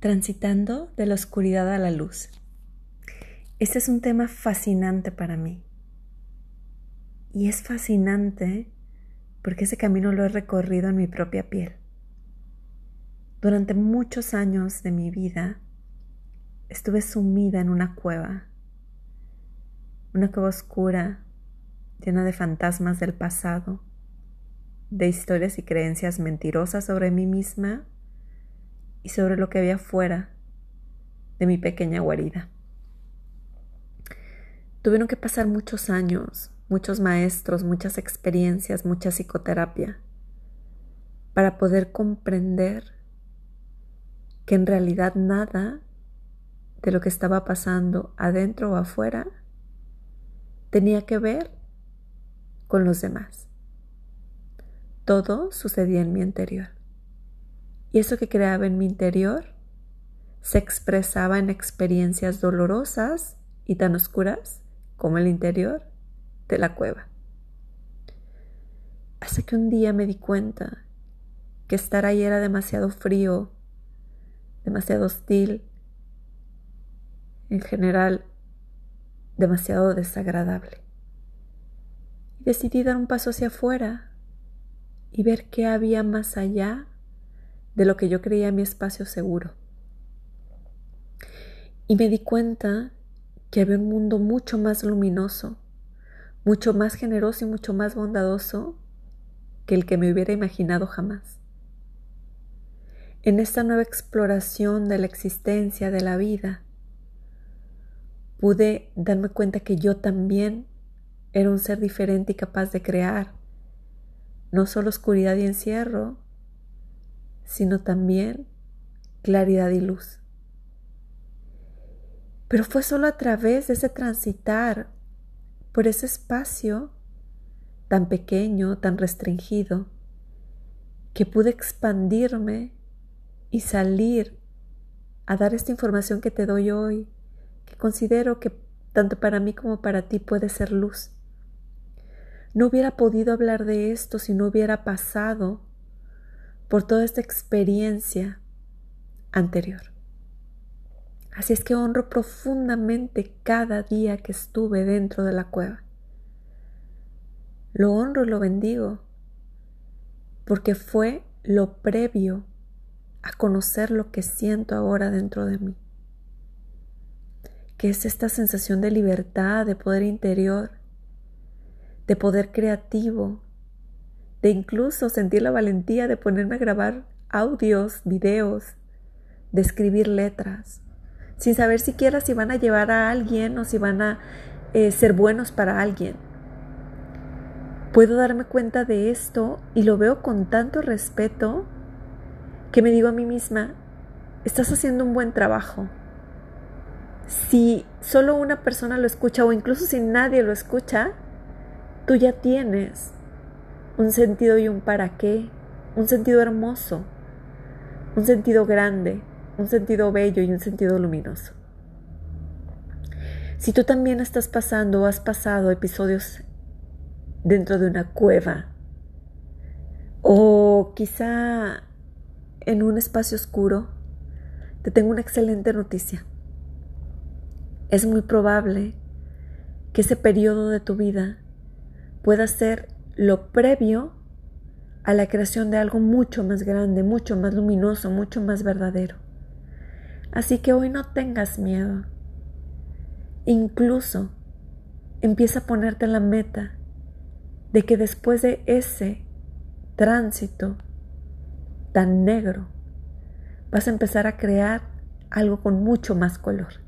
Transitando de la oscuridad a la luz. Este es un tema fascinante para mí. Y es fascinante porque ese camino lo he recorrido en mi propia piel. Durante muchos años de mi vida estuve sumida en una cueva, una cueva oscura, llena de fantasmas del pasado, de historias y creencias mentirosas sobre mí misma y sobre lo que había fuera de mi pequeña guarida. Tuvieron que pasar muchos años, muchos maestros, muchas experiencias, mucha psicoterapia, para poder comprender que en realidad nada de lo que estaba pasando adentro o afuera tenía que ver con los demás. Todo sucedía en mi interior. Y eso que creaba en mi interior se expresaba en experiencias dolorosas y tan oscuras como el interior de la cueva. Hasta que un día me di cuenta que estar ahí era demasiado frío, demasiado hostil, en general demasiado desagradable. Y decidí dar un paso hacia afuera y ver qué había más allá de lo que yo creía mi espacio seguro. Y me di cuenta que había un mundo mucho más luminoso, mucho más generoso y mucho más bondadoso que el que me hubiera imaginado jamás. En esta nueva exploración de la existencia, de la vida, pude darme cuenta que yo también era un ser diferente y capaz de crear no solo oscuridad y encierro, sino también claridad y luz. Pero fue solo a través de ese transitar por ese espacio tan pequeño, tan restringido, que pude expandirme y salir a dar esta información que te doy hoy, que considero que tanto para mí como para ti puede ser luz. No hubiera podido hablar de esto si no hubiera pasado por toda esta experiencia anterior. Así es que honro profundamente cada día que estuve dentro de la cueva. Lo honro y lo bendigo porque fue lo previo a conocer lo que siento ahora dentro de mí, que es esta sensación de libertad, de poder interior, de poder creativo, de incluso sentir la valentía de ponerme a grabar audios, videos, de escribir letras sin saber siquiera si van a llevar a alguien o si van a eh, ser buenos para alguien. Puedo darme cuenta de esto y lo veo con tanto respeto que me digo a mí misma, estás haciendo un buen trabajo. Si solo una persona lo escucha o incluso si nadie lo escucha, tú ya tienes un sentido y un para qué, un sentido hermoso, un sentido grande, un sentido bello y un sentido luminoso. Si tú también estás pasando o has pasado episodios dentro de una cueva o quizá en un espacio oscuro, te tengo una excelente noticia. Es muy probable que ese periodo de tu vida pueda ser lo previo a la creación de algo mucho más grande, mucho más luminoso, mucho más verdadero. Así que hoy no tengas miedo. Incluso empieza a ponerte la meta de que después de ese tránsito tan negro, vas a empezar a crear algo con mucho más color.